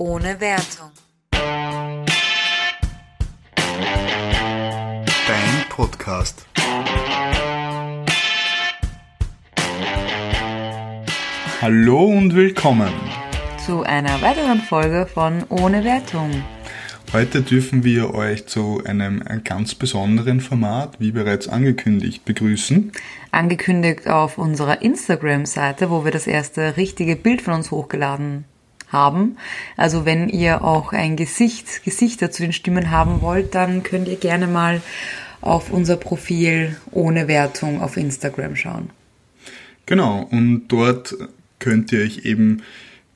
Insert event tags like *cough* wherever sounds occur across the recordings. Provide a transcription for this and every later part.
Ohne Wertung. Dein Podcast. Hallo und willkommen. Zu einer weiteren Folge von Ohne Wertung. Heute dürfen wir euch zu einem ganz besonderen Format, wie bereits angekündigt, begrüßen. Angekündigt auf unserer Instagram-Seite, wo wir das erste richtige Bild von uns hochgeladen haben. Also wenn ihr auch ein Gesicht, Gesichter zu den Stimmen haben wollt, dann könnt ihr gerne mal auf unser Profil ohne Wertung auf Instagram schauen. Genau, und dort könnt ihr euch eben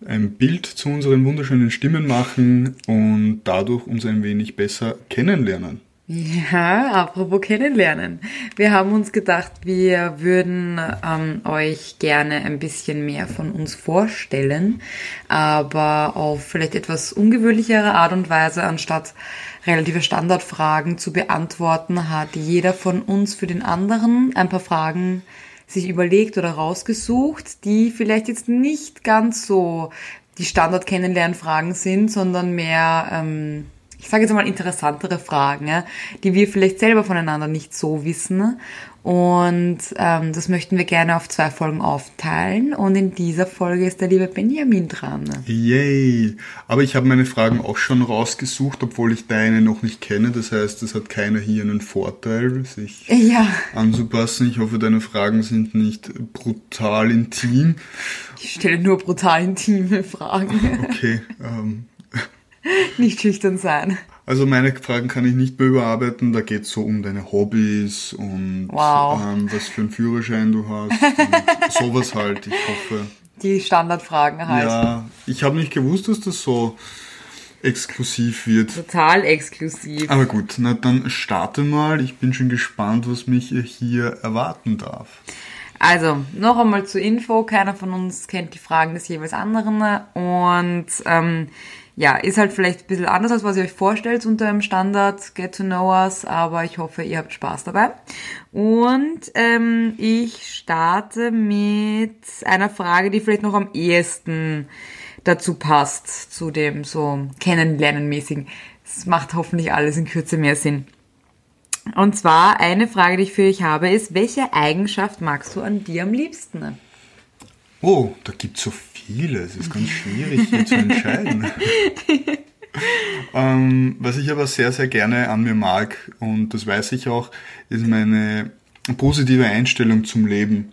ein Bild zu unseren wunderschönen Stimmen machen und dadurch uns ein wenig besser kennenlernen. Ja, apropos kennenlernen. Wir haben uns gedacht, wir würden ähm, euch gerne ein bisschen mehr von uns vorstellen, aber auf vielleicht etwas ungewöhnlichere Art und Weise, anstatt relative Standardfragen zu beantworten, hat jeder von uns für den anderen ein paar Fragen sich überlegt oder rausgesucht, die vielleicht jetzt nicht ganz so die Standard-Kennenlernfragen sind, sondern mehr ähm, ich sage jetzt mal interessantere Fragen, ja, die wir vielleicht selber voneinander nicht so wissen. Und ähm, das möchten wir gerne auf zwei Folgen aufteilen. Und in dieser Folge ist der liebe Benjamin dran. Yay! Aber ich habe meine Fragen auch schon rausgesucht, obwohl ich deine noch nicht kenne. Das heißt, es hat keiner hier einen Vorteil, sich ja. anzupassen. Ich hoffe, deine Fragen sind nicht brutal intim. Ich stelle nur brutal intime Fragen. Okay. Ähm, *laughs* nicht schüchtern sein. Also meine Fragen kann ich nicht mehr überarbeiten. Da geht es so um deine Hobbys und wow. ähm, was für einen Führerschein du hast. und *laughs* sowas halt. Ich hoffe. Die Standardfragen halt. Ja, ich habe nicht gewusst, dass das so exklusiv wird. Total exklusiv. Aber gut, na dann starte mal. Ich bin schon gespannt, was mich hier erwarten darf. Also, noch einmal zur Info. Keiner von uns kennt die Fragen des jeweils anderen. Und ähm, ja, ist halt vielleicht ein bisschen anders, als was ihr euch vorstellt unter einem Standard Get to Know Us, aber ich hoffe, ihr habt Spaß dabei. Und ähm, ich starte mit einer Frage, die vielleicht noch am ehesten dazu passt, zu dem so Kennenlernen-mäßigen. Es macht hoffentlich alles in Kürze mehr Sinn. Und zwar eine Frage, die ich für euch habe, ist, welche Eigenschaft magst du an dir am liebsten? Oh, da gibt's so viele. Es ist ganz schwierig hier zu entscheiden. *laughs* ähm, was ich aber sehr, sehr gerne an mir mag, und das weiß ich auch, ist meine positive Einstellung zum Leben.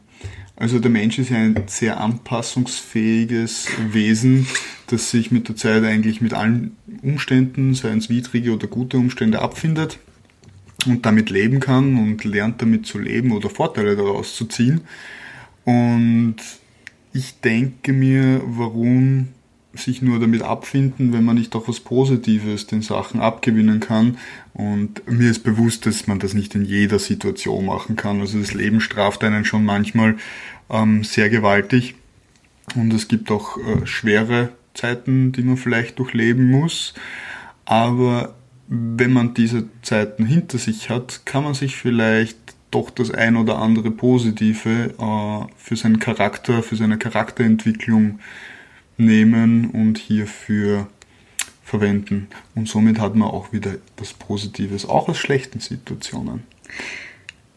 Also der Mensch ist ja ein sehr anpassungsfähiges Wesen, das sich mit der Zeit eigentlich mit allen Umständen, seien es widrige oder gute Umstände, abfindet und damit leben kann und lernt damit zu leben oder Vorteile daraus zu ziehen. Und ich denke mir, warum sich nur damit abfinden, wenn man nicht auch was Positives den Sachen abgewinnen kann. Und mir ist bewusst, dass man das nicht in jeder Situation machen kann. Also das Leben straft einen schon manchmal ähm, sehr gewaltig. Und es gibt auch äh, schwere Zeiten, die man vielleicht durchleben muss. Aber wenn man diese Zeiten hinter sich hat, kann man sich vielleicht doch das ein oder andere Positive äh, für seinen Charakter, für seine Charakterentwicklung nehmen und hierfür verwenden. Und somit hat man auch wieder etwas Positives, auch aus schlechten Situationen.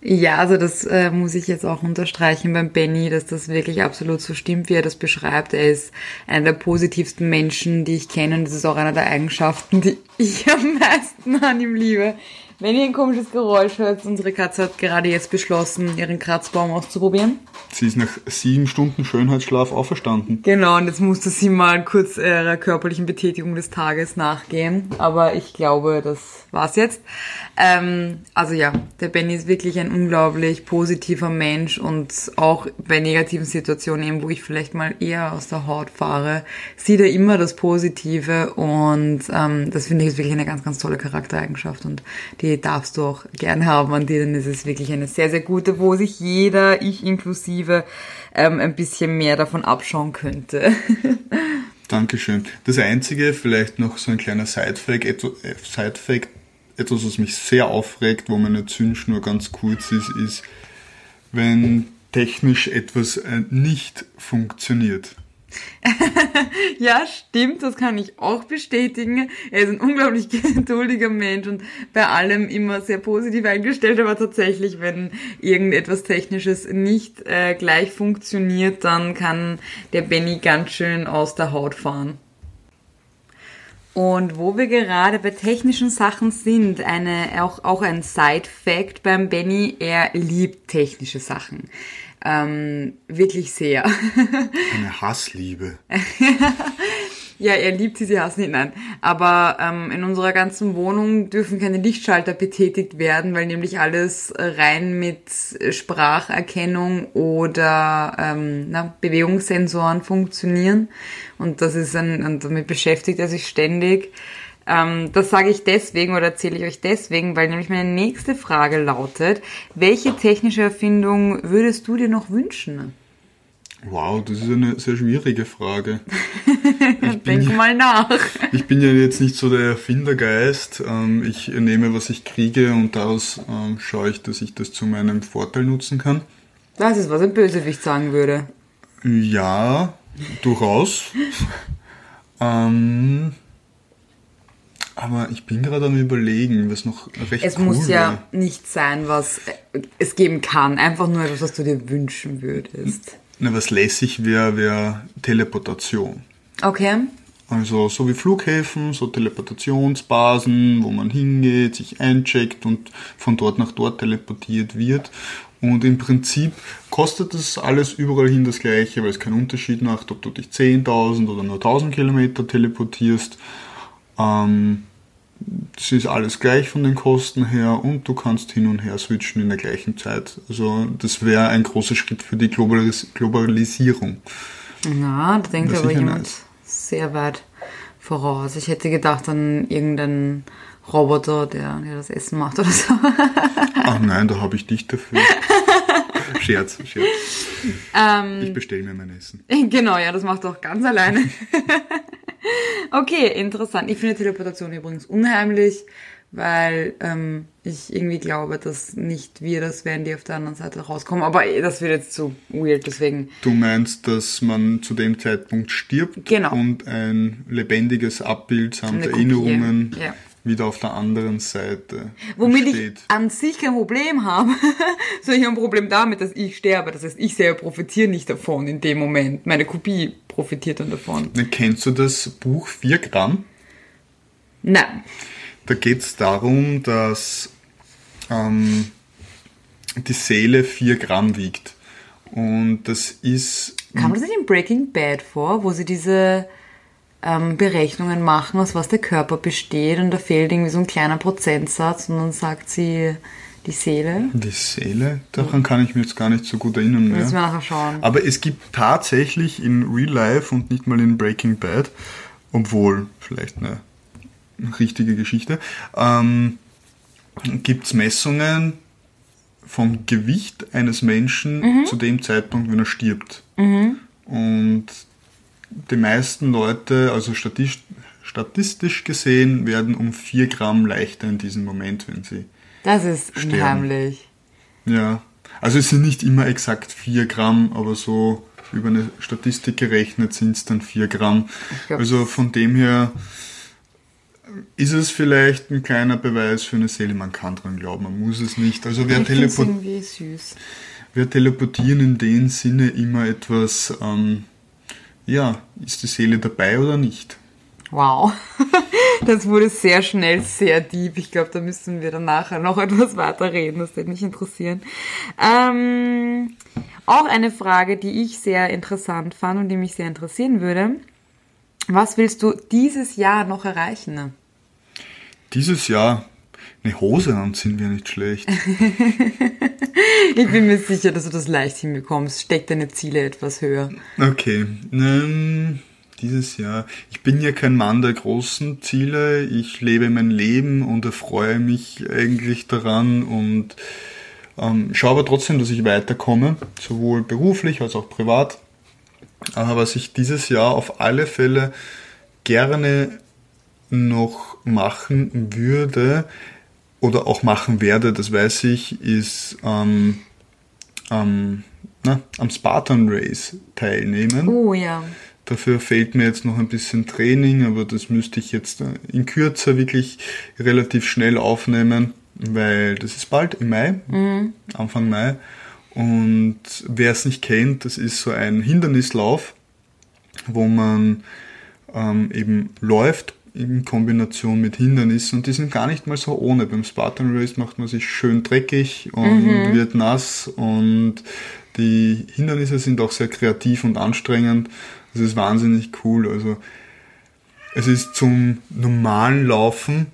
Ja, also das äh, muss ich jetzt auch unterstreichen beim Benny, dass das wirklich absolut so stimmt, wie er das beschreibt. Er ist einer der positivsten Menschen, die ich kenne und das ist auch einer der Eigenschaften, die ich am meisten an ihm liebe. Wenn ihr ein komisches Geräusch hört, unsere Katze hat gerade jetzt beschlossen, ihren Kratzbaum auszuprobieren. Sie ist nach sieben Stunden Schönheitsschlaf auferstanden. Genau, und jetzt musste sie mal kurz ihrer körperlichen Betätigung des Tages nachgehen. Aber ich glaube, das war's jetzt. Ähm, also ja, der Benny ist wirklich ein unglaublich positiver Mensch und auch bei negativen Situationen, eben, wo ich vielleicht mal eher aus der Haut fahre, sieht er immer das Positive und ähm, das finde ich ist wirklich eine ganz, ganz tolle Charaktereigenschaft und die darfst du auch gern haben an dir, denn es ist wirklich eine sehr, sehr gute, wo sich jeder, ich inklusive, ähm, ein bisschen mehr davon abschauen könnte. *laughs* Dankeschön. Das Einzige, vielleicht noch so ein kleiner Sidefact, äh, Sidefact etwas, was mich sehr aufregt, wo meine Zündschnur ganz kurz ist, ist, wenn technisch etwas äh, nicht funktioniert. *laughs* ja, stimmt, das kann ich auch bestätigen. Er ist ein unglaublich *laughs* geduldiger Mensch und bei allem immer sehr positiv eingestellt, aber tatsächlich, wenn irgendetwas Technisches nicht äh, gleich funktioniert, dann kann der Benny ganz schön aus der Haut fahren. Und wo wir gerade bei technischen Sachen sind, eine, auch, auch ein Side-Fact beim Benny, er liebt technische Sachen. Ähm, wirklich sehr. Eine Hassliebe. *laughs* ja, er liebt sie, sie hasst nicht, nein. Aber ähm, in unserer ganzen Wohnung dürfen keine Lichtschalter betätigt werden, weil nämlich alles rein mit Spracherkennung oder ähm, na, Bewegungssensoren funktionieren. Und das ist ein, und damit beschäftigt er sich ständig. Ähm, das sage ich deswegen oder erzähle ich euch deswegen, weil nämlich meine nächste Frage lautet, welche technische Erfindung würdest du dir noch wünschen? Wow, das ist eine sehr schwierige Frage. *laughs* Denk ja, mal nach. Ich bin ja jetzt nicht so der Erfindergeist. Ähm, ich nehme, was ich kriege und daraus ähm, schaue ich, dass ich das zu meinem Vorteil nutzen kann. Das ist, was ein Bösewicht sagen würde. Ja, durchaus. ähm, aber ich bin gerade am überlegen, was noch recht Es cool muss ja wäre. nicht sein, was es geben kann. Einfach nur etwas, was du dir wünschen würdest. Na, was lässig wäre, wäre Teleportation. Okay. Also so wie Flughäfen, so Teleportationsbasen, wo man hingeht, sich eincheckt und von dort nach dort teleportiert wird. Und im Prinzip kostet das alles überall hin das gleiche, weil es keinen Unterschied macht, ob du dich 10.000 oder nur 1.000 Kilometer teleportierst. Ähm, das ist alles gleich von den Kosten her und du kannst hin und her switchen in der gleichen Zeit. Also das wäre ein großer Schritt für die Globalis Globalisierung. Ja, da denkt aber jemand nice. sehr weit voraus. Ich hätte gedacht an irgendeinen Roboter, der, der das Essen macht oder so. *laughs* Ach nein, da habe ich dich dafür. *laughs* Scherz, Scherz. Ähm, Ich bestelle mir mein Essen. *laughs* Genau, ja, das macht doch ganz alleine. Okay, interessant. Ich finde Teleportation übrigens unheimlich, weil ähm, ich irgendwie glaube, dass nicht wir das wären, die auf der anderen Seite rauskommen. Aber eh, das wird jetzt zu weird, deswegen. Du meinst, dass man zu dem Zeitpunkt stirbt Genau. und ein lebendiges Abbild samt Erinnerungen ja. Wieder auf der anderen Seite Womit steht. ich an sich kein Problem habe, *laughs* sondern ich habe ein Problem damit, dass ich sterbe. Das heißt, ich selber profitiere nicht davon in dem Moment. Meine Kopie profitiert dann davon. Kennst du das Buch 4 Gramm? Nein. Da geht es darum, dass ähm, die Seele 4 Gramm wiegt. Und das ist Kam das nicht in Breaking Bad vor, wo sie diese ähm, Berechnungen machen, aus was der Körper besteht und da fehlt irgendwie so ein kleiner Prozentsatz und dann sagt sie die Seele. die Seele. Daran kann ich mir jetzt gar nicht so gut erinnern mehr. Müssen wir nachher schauen. Aber es gibt tatsächlich in Real Life und nicht mal in Breaking Bad, obwohl vielleicht eine richtige Geschichte, ähm, gibt es Messungen vom Gewicht eines Menschen zu dem Zeitpunkt, wenn er stirbt. Und die meisten Leute, also statistisch, statistisch gesehen, werden um 4 Gramm leichter in diesem Moment, wenn sie Das ist Sterben. unheimlich. ja, also es sind nicht immer exakt 4 Gramm, aber so über eine Statistik gerechnet sind es dann 4 Gramm. Also von dem her ist es vielleicht ein kleiner Beweis für eine Seele. Man kann dran glauben, man muss es nicht. Also wer, teleport irgendwie süß. wer teleportieren in dem Sinne immer etwas, ähm, ja, ist die Seele dabei oder nicht? Wow. *laughs* Das wurde sehr schnell sehr deep. Ich glaube, da müssen wir dann nachher noch *laughs* etwas weiter reden. Das würde mich interessieren. Ähm, auch eine Frage, die ich sehr interessant fand und die mich sehr interessieren würde. Was willst du dieses Jahr noch erreichen? Dieses Jahr eine Hose anziehen wäre nicht schlecht. *laughs* Ich bin mir sicher, dass du das leicht hinbekommst. Steck deine Ziele etwas höher. Okay, ähm, dieses Jahr. Ich bin ja kein Mann der großen Ziele. Ich lebe mein Leben und erfreue mich eigentlich daran und ähm, schaue aber trotzdem, dass ich weiterkomme, sowohl beruflich als auch privat. Aber was ich dieses Jahr auf alle Fälle gerne noch machen würde oder auch machen werde, das weiß ich, ist ähm, ähm, na, am Spartan Race teilnehmen. Oh ja. Dafür fehlt mir jetzt noch ein bisschen Training, aber das müsste ich jetzt äh, in Kürze wirklich relativ schnell aufnehmen, weil das ist bald im Mai, mhm. Anfang Mai. Und wer es nicht kennt, das ist so ein Hindernislauf, wo man ähm, eben läuft in Kombination mit Hindernissen und die sind gar nicht mal so ohne. Beim Spartan Race macht man sich schön dreckig und mhm. wird nass und die Hindernisse sind auch sehr kreativ und anstrengend. Das ist wahnsinnig cool. Also es ist zum normalen Laufen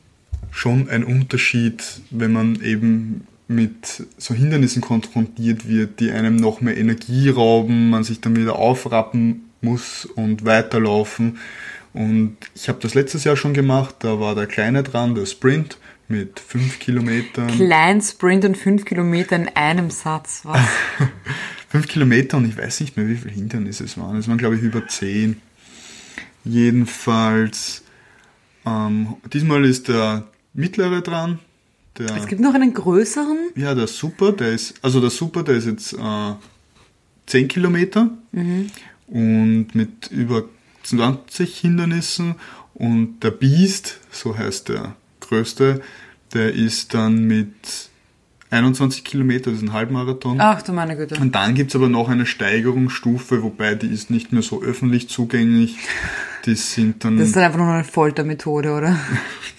schon ein Unterschied, wenn man eben mit so Hindernissen konfrontiert wird, die einem noch mehr Energie rauben, man sich dann wieder aufrappen muss und weiterlaufen. Und ich habe das letztes Jahr schon gemacht, da war der Kleine dran, der Sprint mit fünf Kilometern. Klein Sprint und fünf Kilometer in einem Satz, was? *laughs* fünf Kilometer und ich weiß nicht mehr, wie viele Hindernisse es waren. Es waren, glaube ich, über zehn. Jedenfalls, ähm, diesmal ist der mittlere dran. Der, es gibt noch einen größeren? Ja, der Super, der ist, also der Super, der ist jetzt äh, 10 Kilometer mhm. und mit über 20 Hindernissen und der Beast, so heißt der größte, der ist dann mit 21 Kilometer, das ist ein Halbmarathon. Ach du meine Güte. Und dann gibt es aber noch eine Steigerungsstufe, wobei die ist nicht mehr so öffentlich zugänglich. Die sind dann. Das ist dann einfach nur eine Foltermethode, oder?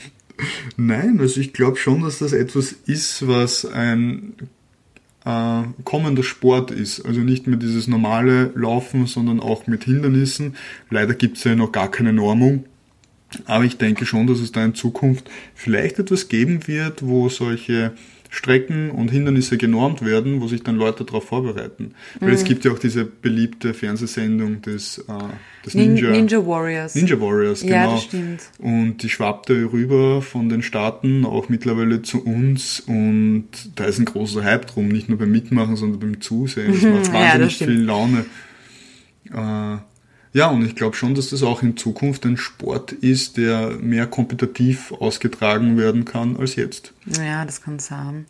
*laughs* Nein, also ich glaube schon, dass das etwas ist, was ein äh, kommender Sport ist. Also nicht mehr dieses normale Laufen, sondern auch mit Hindernissen. Leider gibt es ja noch gar keine Normung. Aber ich denke schon, dass es da in Zukunft vielleicht etwas geben wird, wo solche Strecken und Hindernisse genormt werden, wo sich dann Leute darauf vorbereiten. Weil mhm. es gibt ja auch diese beliebte Fernsehsendung des, äh, des Ninja, Ninja Warriors. Ninja Warriors, genau. Ja, das stimmt. Und die schwappte rüber von den Staaten auch mittlerweile zu uns und da ist ein großer Hype drum, nicht nur beim Mitmachen, sondern beim Zusehen. Das macht wahnsinnig ja, das viel Laune. Äh, ja, und ich glaube schon, dass das auch in Zukunft ein Sport ist, der mehr kompetitiv ausgetragen werden kann als jetzt. Ja, das kann sein.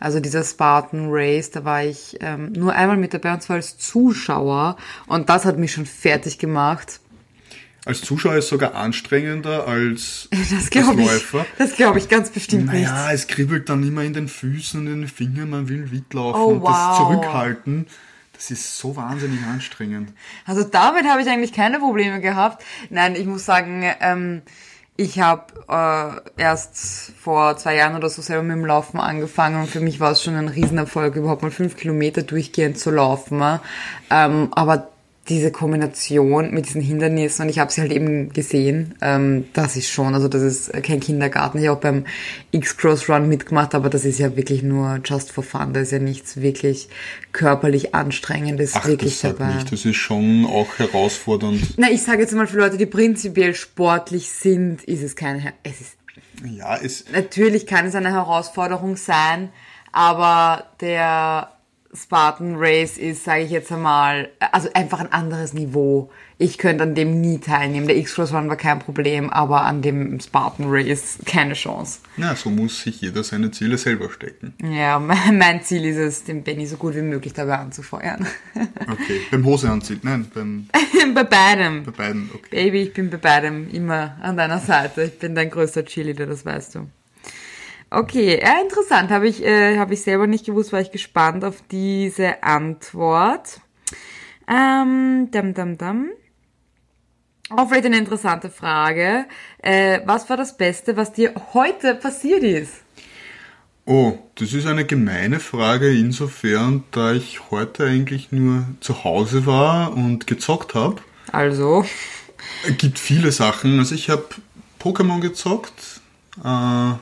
Also dieser Spartan Race, da war ich ähm, nur einmal mit dabei und zwar als Zuschauer und das hat mich schon fertig gemacht. Als Zuschauer ist es sogar anstrengender als, *laughs* das als Läufer. Ich, das glaube ich ganz bestimmt naja, nicht. Ja, es kribbelt dann immer in den Füßen und in den Fingern, man will mitlaufen oh, und wow. das zurückhalten. Das ist so wahnsinnig anstrengend. Also damit habe ich eigentlich keine Probleme gehabt. Nein, ich muss sagen, ähm, ich habe äh, erst vor zwei Jahren oder so selber mit dem Laufen angefangen und für mich war es schon ein Riesenerfolg, überhaupt mal fünf Kilometer durchgehend zu laufen. Ähm, aber diese Kombination mit diesen Hindernissen und ich habe sie halt eben gesehen, ähm, das ist schon, also das ist kein Kindergarten. Ich habe auch beim X-Cross Run mitgemacht, aber das ist ja wirklich nur just for fun. Da ist ja nichts wirklich körperlich anstrengendes Ach, wirklich das dabei. Nicht. Das ist schon auch herausfordernd. Na, ich sage jetzt mal für Leute, die prinzipiell sportlich sind, ist es keine, es ist, ja, es, natürlich kann es eine Herausforderung sein, aber der Spartan Race ist, sage ich jetzt einmal, also einfach ein anderes Niveau. Ich könnte an dem nie teilnehmen. Der X-Cross Run war kein Problem, aber an dem Spartan Race keine Chance. Na, so muss sich jeder seine Ziele selber stecken. Ja, *laughs* mein Ziel ist es, den Benny so gut wie möglich dabei anzufeuern. *laughs* Okay, beim Hose anziehen, nein, beim... *laughs* bei beidem. Bei beiden, okay. Baby, ich bin bei beidem immer an deiner Seite. Ich bin dein größter Cheerleader, das weißt du. Okay, ja, interessant. Habe ich, äh, hab ich selber nicht gewusst, war ich gespannt auf diese Antwort. Ähm, dam, dam, dam. Auch vielleicht eine interessante Frage. Äh, was war das Beste, was dir heute passiert ist? Oh, das ist eine gemeine Frage insofern, da ich heute eigentlich nur zu Hause war und gezockt habe. Also? Es gibt viele Sachen. Also ich habe Pokémon gezockt. Äh,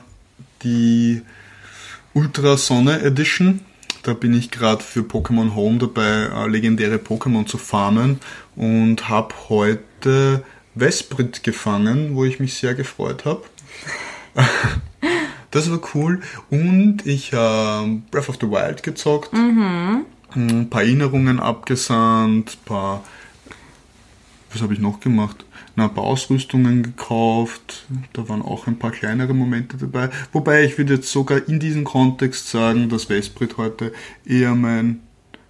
die Ultra Sonne Edition. Da bin ich gerade für Pokémon Home dabei, äh, legendäre Pokémon zu farmen und habe heute Vesprit gefangen, wo ich mich sehr gefreut habe. *laughs* das war cool. Und ich habe äh, Breath of the Wild gezockt. Mhm. Ein paar Erinnerungen abgesandt, ein paar. Was habe ich noch gemacht? ein paar Ausrüstungen gekauft. Da waren auch ein paar kleinere Momente dabei. Wobei ich würde jetzt sogar in diesem Kontext sagen, dass Vesprit heute eher mein,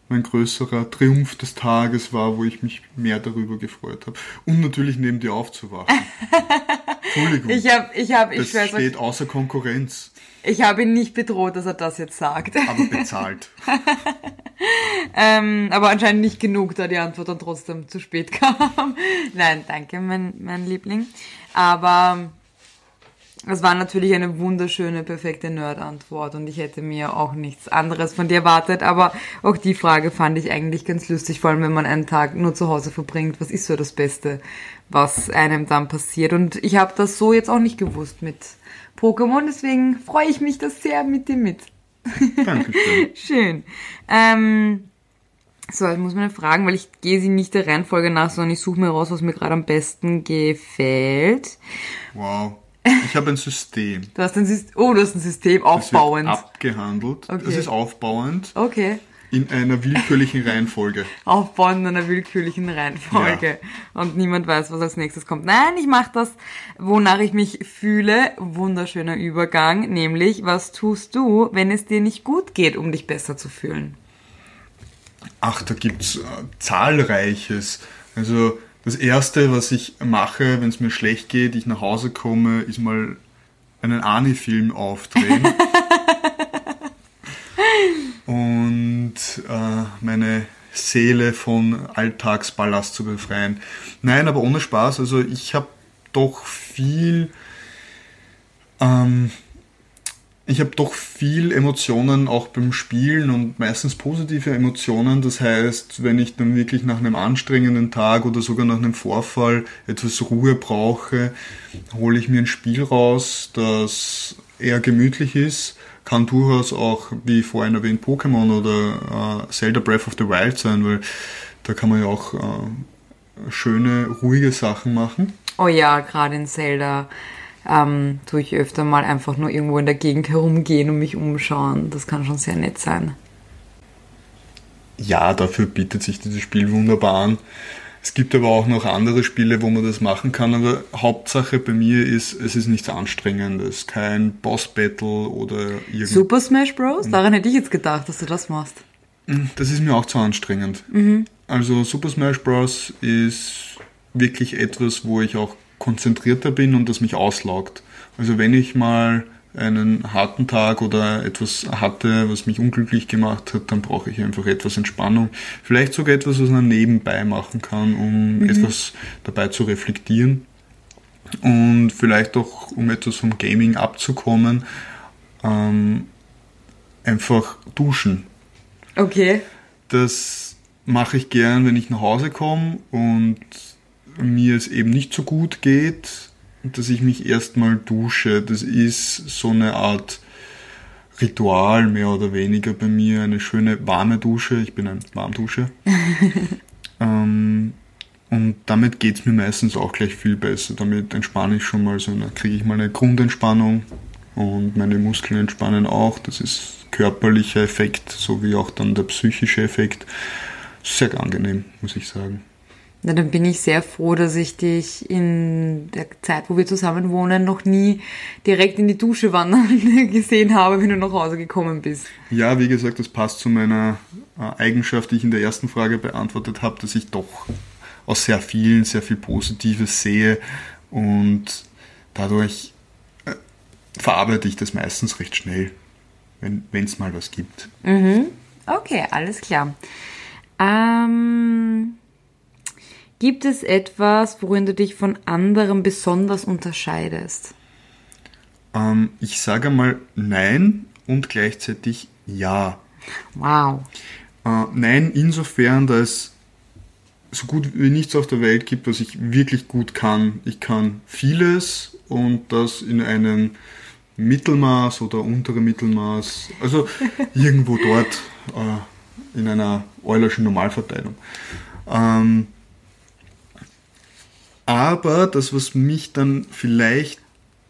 mein größerer Triumph des Tages war, wo ich mich mehr darüber gefreut habe. Und natürlich neben dir aufzuwachen. *laughs* Entschuldigung. Ich habe, ich habe, ich das steht außer Konkurrenz. Ich habe ihn nicht bedroht, dass er das jetzt sagt. Aber bezahlt. *laughs* ähm, aber anscheinend nicht genug, da die Antwort dann trotzdem zu spät *laughs* kam. Nein, danke, mein, mein Liebling. Aber es war natürlich eine wunderschöne, perfekte Nerd-Antwort und ich hätte mir auch nichts anderes von dir erwartet, aber auch die Frage fand ich eigentlich ganz lustig, vor allem wenn man einen Tag nur zu Hause verbringt. Was ist so das Beste, was einem dann passiert? Und ich habe das so jetzt auch nicht gewusst mit Pokémon, deswegen freue ich mich das sehr mit dir mit. Dankeschön. *laughs* Schön. Ähm, so, jetzt muss man fragen, weil ich gehe sie nicht der Reihenfolge nach, sondern ich suche mir raus, was mir gerade am besten gefällt. Wow. Ich habe ein System. Du hast ein System, oh, du hast ein System aufbauend. Das wird abgehandelt. Okay. Das ist aufbauend. Okay. In einer willkürlichen Reihenfolge. Aufbauend in einer willkürlichen Reihenfolge. Ja. Und niemand weiß, was als nächstes kommt. Nein, ich mache das, wonach ich mich fühle. Wunderschöner Übergang. Nämlich, was tust du, wenn es dir nicht gut geht, um dich besser zu fühlen? Ach, da gibt's äh, zahlreiches. Also, das erste, was ich mache, wenn es mir schlecht geht, ich nach Hause komme, ist mal einen Ani-Film aufdrehen. *laughs* und äh, meine Seele von Alltagsballast zu befreien. Nein, aber ohne Spaß. Also ich habe doch viel ähm, ich habe doch viel Emotionen auch beim Spielen und meistens positive Emotionen. Das heißt, wenn ich dann wirklich nach einem anstrengenden Tag oder sogar nach einem Vorfall etwas Ruhe brauche, hole ich mir ein Spiel raus, das eher gemütlich ist. Kann durchaus auch, wie vorhin erwähnt, Pokémon oder äh, Zelda Breath of the Wild sein, weil da kann man ja auch äh, schöne, ruhige Sachen machen. Oh ja, gerade in Zelda ähm, tue ich öfter mal einfach nur irgendwo in der Gegend herumgehen und mich umschauen. Das kann schon sehr nett sein. Ja, dafür bietet sich dieses Spiel wunderbar an. Es gibt aber auch noch andere Spiele, wo man das machen kann, aber Hauptsache bei mir ist, es ist nichts Anstrengendes, kein Boss-Battle oder irgendwas. Super Smash Bros? Daran hätte ich jetzt gedacht, dass du das machst. Hm, das ist mir auch zu anstrengend. Mhm. Also Super Smash Bros. ist wirklich etwas, wo ich auch konzentrierter bin und das mich auslaugt. Also wenn ich mal einen harten Tag oder etwas hatte, was mich unglücklich gemacht hat, dann brauche ich einfach etwas Entspannung. Vielleicht sogar etwas, was man nebenbei machen kann, um mhm. etwas dabei zu reflektieren. Und vielleicht auch, um etwas vom Gaming abzukommen, ähm, einfach duschen. Okay. Das mache ich gern, wenn ich nach Hause komme und mir es eben nicht so gut geht, dass ich mich erstmal dusche. Das ist so eine Art Ritual mehr oder weniger bei mir. Eine schöne warme Dusche. Ich bin ein Warmduscher. *laughs* ähm, und damit geht es mir meistens auch gleich viel besser. Damit entspanne ich schon mal so, da kriege ich mal eine Grundentspannung und meine Muskeln entspannen auch. Das ist körperlicher Effekt, sowie auch dann der psychische Effekt. Sehr angenehm, muss ich sagen. Na, dann bin ich sehr froh, dass ich dich in der Zeit, wo wir zusammen wohnen, noch nie direkt in die Dusche wandern *laughs* gesehen habe, wenn du nach Hause gekommen bist. Ja, wie gesagt, das passt zu meiner äh, Eigenschaft, die ich in der ersten Frage beantwortet habe, dass ich doch aus sehr vielen sehr viel Positives sehe und dadurch äh, verarbeite ich das meistens recht schnell, wenn es mal was gibt. Mhm. Okay, alles klar. Ähm Gibt es etwas, worin du dich von anderen besonders unterscheidest? Ähm, ich sage mal nein und gleichzeitig ja. Wow. Äh, nein, insofern, dass es so gut wie nichts auf der Welt gibt, was ich wirklich gut kann. Ich kann vieles und das in einem Mittelmaß oder untere Mittelmaß, also *laughs* irgendwo dort äh, in einer Eulerschen Normalverteilung. Ähm, aber das, was mich dann vielleicht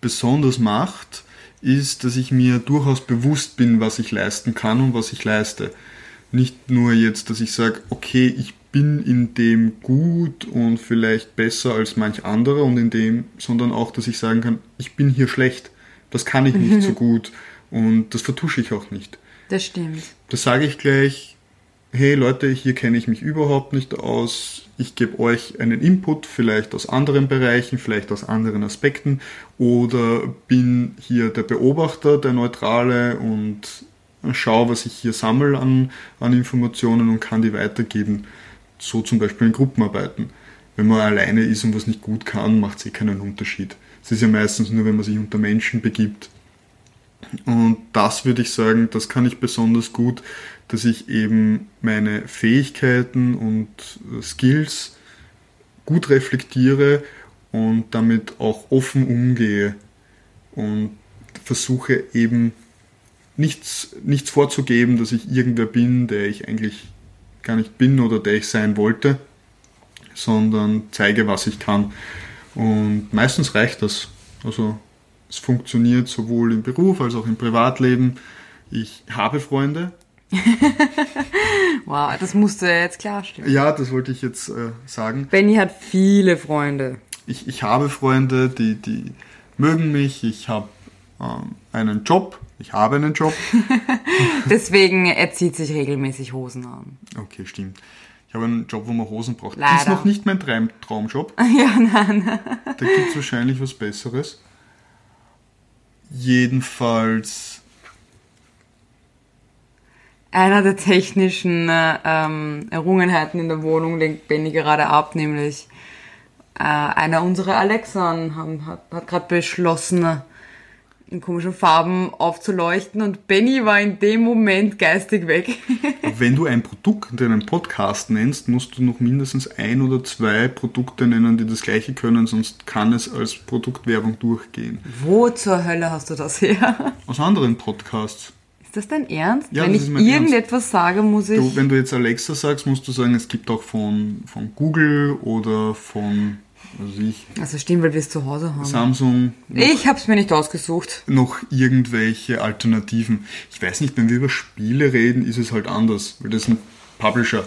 besonders macht, ist, dass ich mir durchaus bewusst bin, was ich leisten kann und was ich leiste. Nicht nur jetzt, dass ich sage, okay, ich bin in dem gut und vielleicht besser als manch anderer und in dem, sondern auch, dass ich sagen kann, ich bin hier schlecht, das kann ich nicht so *laughs* gut und das vertusche ich auch nicht. Das stimmt. Das sage ich gleich hey Leute, hier kenne ich mich überhaupt nicht aus, ich gebe euch einen Input, vielleicht aus anderen Bereichen, vielleicht aus anderen Aspekten, oder bin hier der Beobachter, der Neutrale und schaue, was ich hier sammle an, an Informationen und kann die weitergeben. So zum Beispiel in Gruppenarbeiten. Wenn man alleine ist und was nicht gut kann, macht es eh keinen Unterschied. Es ist ja meistens nur, wenn man sich unter Menschen begibt. Und das würde ich sagen, das kann ich besonders gut, dass ich eben meine Fähigkeiten und Skills gut reflektiere und damit auch offen umgehe und versuche eben nichts, nichts vorzugeben, dass ich irgendwer bin, der ich eigentlich gar nicht bin oder der ich sein wollte, sondern zeige, was ich kann. Und meistens reicht das. Also es funktioniert sowohl im Beruf als auch im Privatleben. Ich habe Freunde. *laughs* wow, das musste jetzt klarstellen. Ja, das wollte ich jetzt äh, sagen. Benny hat viele Freunde. Ich, ich habe Freunde, die, die mögen mich. Ich habe ähm, einen Job. Ich habe einen Job. *laughs* Deswegen er zieht sich regelmäßig Hosen an. Okay, stimmt. Ich habe einen Job, wo man Hosen braucht. Leider. Das ist noch nicht mein Traum Traumjob. *laughs* Ja, nein. Da gibt es wahrscheinlich was Besseres. Jedenfalls. Einer der technischen äh, ähm, Errungenheiten in der Wohnung lenkt Benny gerade ab, nämlich äh, einer unserer Alexan haben, hat, hat gerade beschlossen, in komischen Farben aufzuleuchten und Benny war in dem Moment geistig weg. *laughs* Wenn du ein Produkt in einem Podcast nennst, musst du noch mindestens ein oder zwei Produkte nennen, die das gleiche können, sonst kann es als Produktwerbung durchgehen. Wo zur Hölle hast du das her? Aus anderen Podcasts. Ist das dein Ernst? Ja, Wenn ich irgendetwas sage, muss ich. Du, wenn du jetzt Alexa sagst, musst du sagen, es gibt auch von, von Google oder von also ich, Also stimmt, weil wir es zu Hause haben. Samsung Ich hab's mir nicht ausgesucht. noch irgendwelche Alternativen. Ich weiß nicht, wenn wir über Spiele reden, ist es halt anders, weil das ist ein Publisher.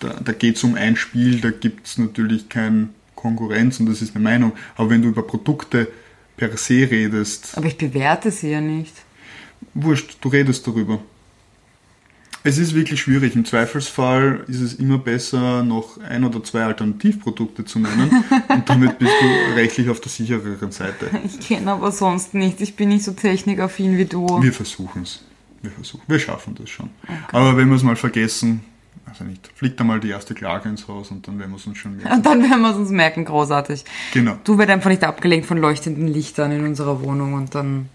Da, da geht es um ein Spiel, da gibt es natürlich keine Konkurrenz und das ist eine Meinung. Aber wenn du über Produkte per se redest, Aber ich bewerte sie ja nicht. Wurscht, du redest darüber. Es ist wirklich schwierig. Im Zweifelsfall ist es immer besser, noch ein oder zwei Alternativprodukte zu nennen *laughs* und damit bist du rechtlich auf der sichereren Seite. Ich kenne aber sonst nichts. Ich bin nicht so technikaffin wie du. Wir versuchen es. Wir versuchen. Wir schaffen das schon. Aber wenn wir es mal vergessen, also nicht, fliegt einmal die erste Klage ins Haus und dann werden wir es uns schon merken. Und *laughs* dann werden wir es uns merken, großartig. Genau. Du wirst einfach nicht abgelenkt von leuchtenden Lichtern in unserer Wohnung und dann.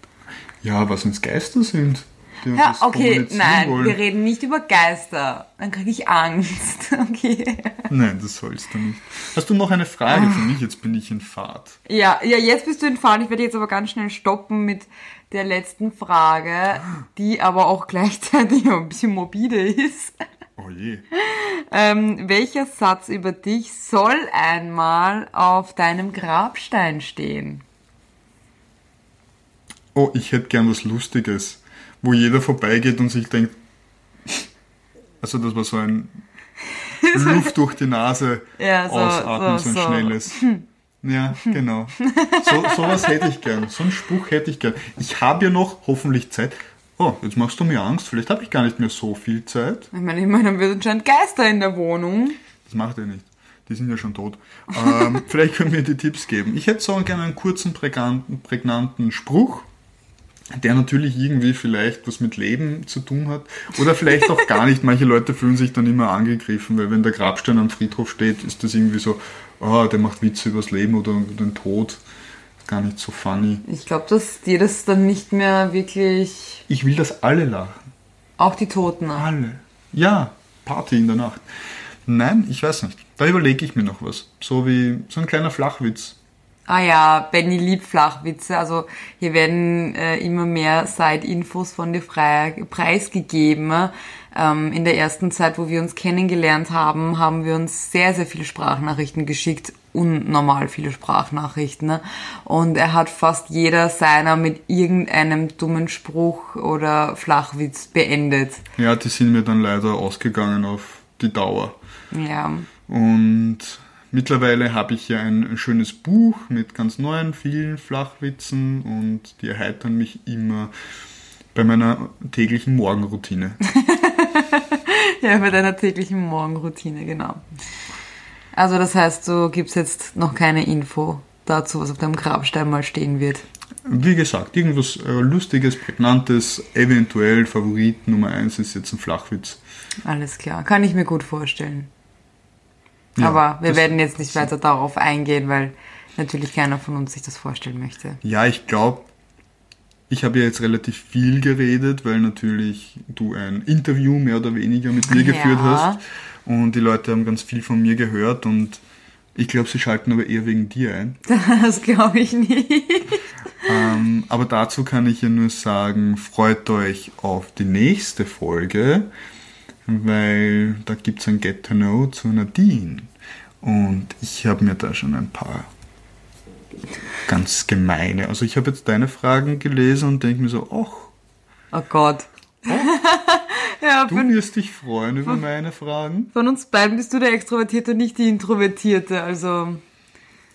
Ja, was uns Geister sind. Ja, okay, nein, wollen. wir reden nicht über Geister. Dann kriege ich Angst. *laughs* Okay. Nein, das sollst du nicht. Hast du noch eine Frage Ah. für mich? Jetzt bin ich in Fahrt. Ja, ja, jetzt bist du in Fahren. Ich werde jetzt aber ganz schnell stoppen mit der letzten Frage, die aber auch gleichzeitig ein bisschen morbide ist. Oh je. Ähm, welcher Satz über dich soll einmal auf deinem Grabstein stehen? Oh, ich hätte gern was Lustiges, wo jeder vorbeigeht und sich denkt, also das war so ein *laughs* Luft durch die Nase Ja, so- ausatmen, so, so- ein so. schnelles. Ja, genau. So, sowas hätte ich gern. So einen Spruch hätte ich gern. Ich habe ja noch hoffentlich Zeit. Oh, jetzt machst du mir Angst. Vielleicht habe ich gar nicht mehr so viel Zeit. Ich meine, ich meine, dann wird anscheinend Geister in der Wohnung. Das macht er nicht. Die sind ja schon tot. Ähm, *laughs* vielleicht können wir die Tipps geben. Ich hätte so gerne einen kurzen, prägnanten, prägnanten Spruch, der natürlich irgendwie vielleicht was mit Leben zu tun hat. Oder vielleicht auch gar nicht. Manche Leute fühlen sich dann immer angegriffen, weil wenn der Grabstein am Friedhof steht, ist das irgendwie so, oh, der macht Witze übers Leben oder über den Tod. Gar nicht so funny. Ich glaube, dass dir das dann nicht mehr wirklich. Ich will, dass alle lachen. Auch die Toten. Alle. Ja, Party in der Nacht. Nein, ich weiß nicht. Da überlege ich mir noch was. So wie so ein kleiner Flachwitz. Ah ja, Benny liebt Flachwitze. Also hier werden äh, immer mehr Side-Infos von dir preisgegeben. Ähm, in der ersten Zeit, wo wir uns kennengelernt haben, haben wir uns sehr, sehr viele Sprachnachrichten geschickt. Unnormal viele Sprachnachrichten. Ne? Und er hat fast jeder seiner mit irgendeinem dummen Spruch oder Flachwitz beendet. Ja, die sind mir dann leider ausgegangen auf die Dauer. Ja. Und mittlerweile habe ich ja ein schönes Buch mit ganz neuen, vielen Flachwitzen und die erheitern mich immer bei meiner täglichen Morgenroutine. *laughs* ja, bei deiner täglichen Morgenroutine, genau. Also das heißt, du gibst jetzt noch keine Info dazu, was auf deinem Grabstein mal stehen wird. Wie gesagt, irgendwas äh, Lustiges, Prägnantes, eventuell Favorit Nummer 1 ist jetzt ein Flachwitz. Alles klar, kann ich mir gut vorstellen. Ja, Aber wir werden jetzt nicht weiter darauf eingehen, weil natürlich keiner von uns sich das vorstellen möchte. Ja, ich glaube, ich habe ja jetzt relativ viel geredet, weil natürlich du ein Interview mehr oder weniger mit mir Ja. geführt hast. Und die Leute haben ganz viel von mir gehört und ich glaube, sie schalten aber eher wegen dir ein. *laughs* Das glaube ich nicht. Ähm, aber dazu kann ich ja nur sagen, freut euch auf die nächste Folge, weil da gibt es ein Get to Know zu Nadine. Und ich habe mir da schon ein paar ganz gemeine. Also ich habe jetzt deine Fragen gelesen und denke mir so, ach, Oh Gott. ja, du von, wirst dich freuen über meine Fragen. von uns beiden bist du der Extrovertierte und nicht die Introvertierte. Also,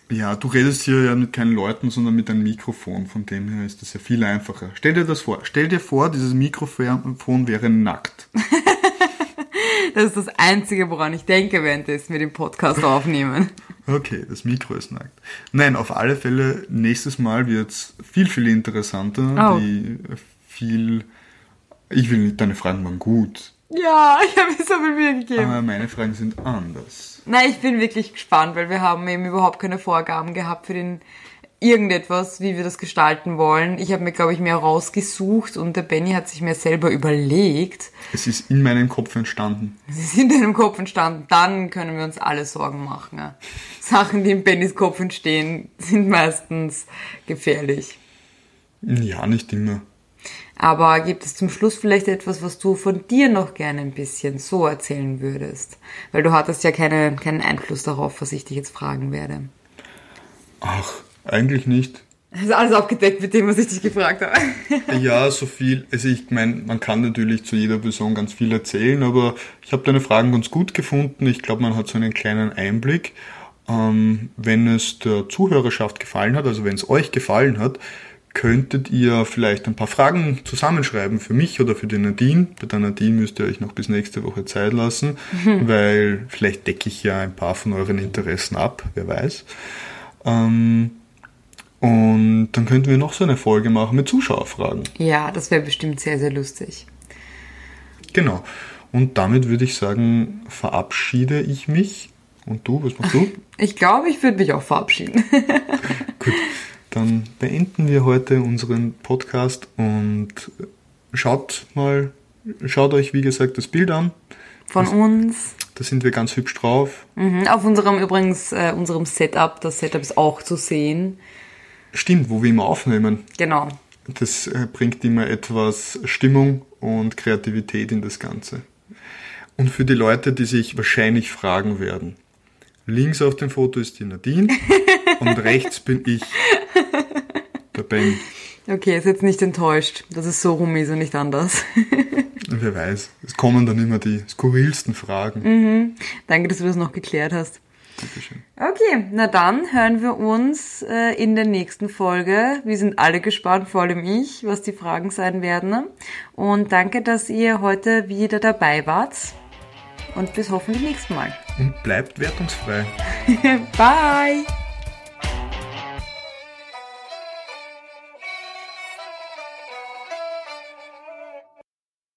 Ja, du redest hier ja mit keinen Leuten, sondern mit einem Mikrofon. Von dem her ist das ja viel einfacher. Stell dir das vor. Stell dir vor, dieses Mikrofon wäre nackt. *laughs* das ist das Einzige, woran ich denke, während wir den Podcast aufnehmen. Okay, das Mikro ist nackt. Nein, auf alle Fälle, nächstes Mal wird's viel, viel interessanter. Oh. Die viel. Ich will nicht, deine Fragen waren gut. Ja, ich habe mir so viel Mühe gegeben. Aber meine Fragen sind anders. Na, ich bin wirklich gespannt, weil wir haben eben überhaupt keine Vorgaben gehabt für den irgendetwas, wie wir das gestalten wollen. Ich habe mir, glaube ich, mehr rausgesucht und der Benny hat sich mehr selber überlegt. Es ist in meinem Kopf entstanden. Sie sind in deinem Kopf entstanden, dann können wir uns alle Sorgen machen. Ja. Sachen, die in Bennys Kopf entstehen, sind meistens gefährlich. Ja, nicht immer. Aber gibt es zum Schluss vielleicht etwas, was du von dir noch gerne ein bisschen so erzählen würdest? Weil du hattest ja keine, keinen Einfluss darauf, was ich dich jetzt fragen werde. Ach, eigentlich nicht. Das ist alles abgedeckt mit dem, was ich dich gefragt habe. *laughs* Ja, so viel. Also ich meine, man kann natürlich zu jeder Person ganz viel erzählen, aber ich habe deine Fragen ganz gut gefunden. Ich glaube, man hat so einen kleinen Einblick. Ähm, wenn es der Zuhörerschaft gefallen hat, also wenn es euch gefallen hat, könntet ihr vielleicht ein paar Fragen zusammenschreiben für mich oder für die Nadine. Bei der Nadine müsst ihr euch noch bis nächste Woche Zeit lassen, *laughs* weil vielleicht decke ich ja ein paar von euren Interessen ab, wer weiß. Ähm, und dann könnten wir noch so eine Folge machen mit Zuschauerfragen. Ja, das wäre bestimmt sehr, sehr lustig. Genau. Und damit würde ich sagen, verabschiede ich mich. Und du, was machst du? *laughs* Ich glaube, ich würde mich auch verabschieden. *laughs* Gut, dann beenden wir heute unseren Podcast und schaut mal, schaut euch wie gesagt das Bild an. Von uns. Da sind wir ganz hübsch drauf. Mhm. Auf unserem übrigens, äh, unserem Setup, das Setup ist auch zu sehen. Stimmt, wo wir immer aufnehmen. Genau. Das äh, bringt immer etwas Stimmung und Kreativität in das Ganze. Und für die Leute, die sich wahrscheinlich fragen werden, links auf dem Foto ist die Nadine *laughs* und rechts bin ich, der Ben. Okay, ist jetzt nicht enttäuscht, dass es so rum ist und nicht anders. Wer weiß, es kommen dann immer die skurrilsten Fragen. Danke, dass du das noch geklärt hast. Bitteschön. Okay, na dann hören wir uns äh, in der nächsten Folge. Wir sind alle gespannt, vor allem ich, was die Fragen sein werden. Und danke, dass ihr heute wieder dabei wart. Und bis hoffentlich nächsten Mal. Und bleibt wertungsfrei. *laughs* Bye!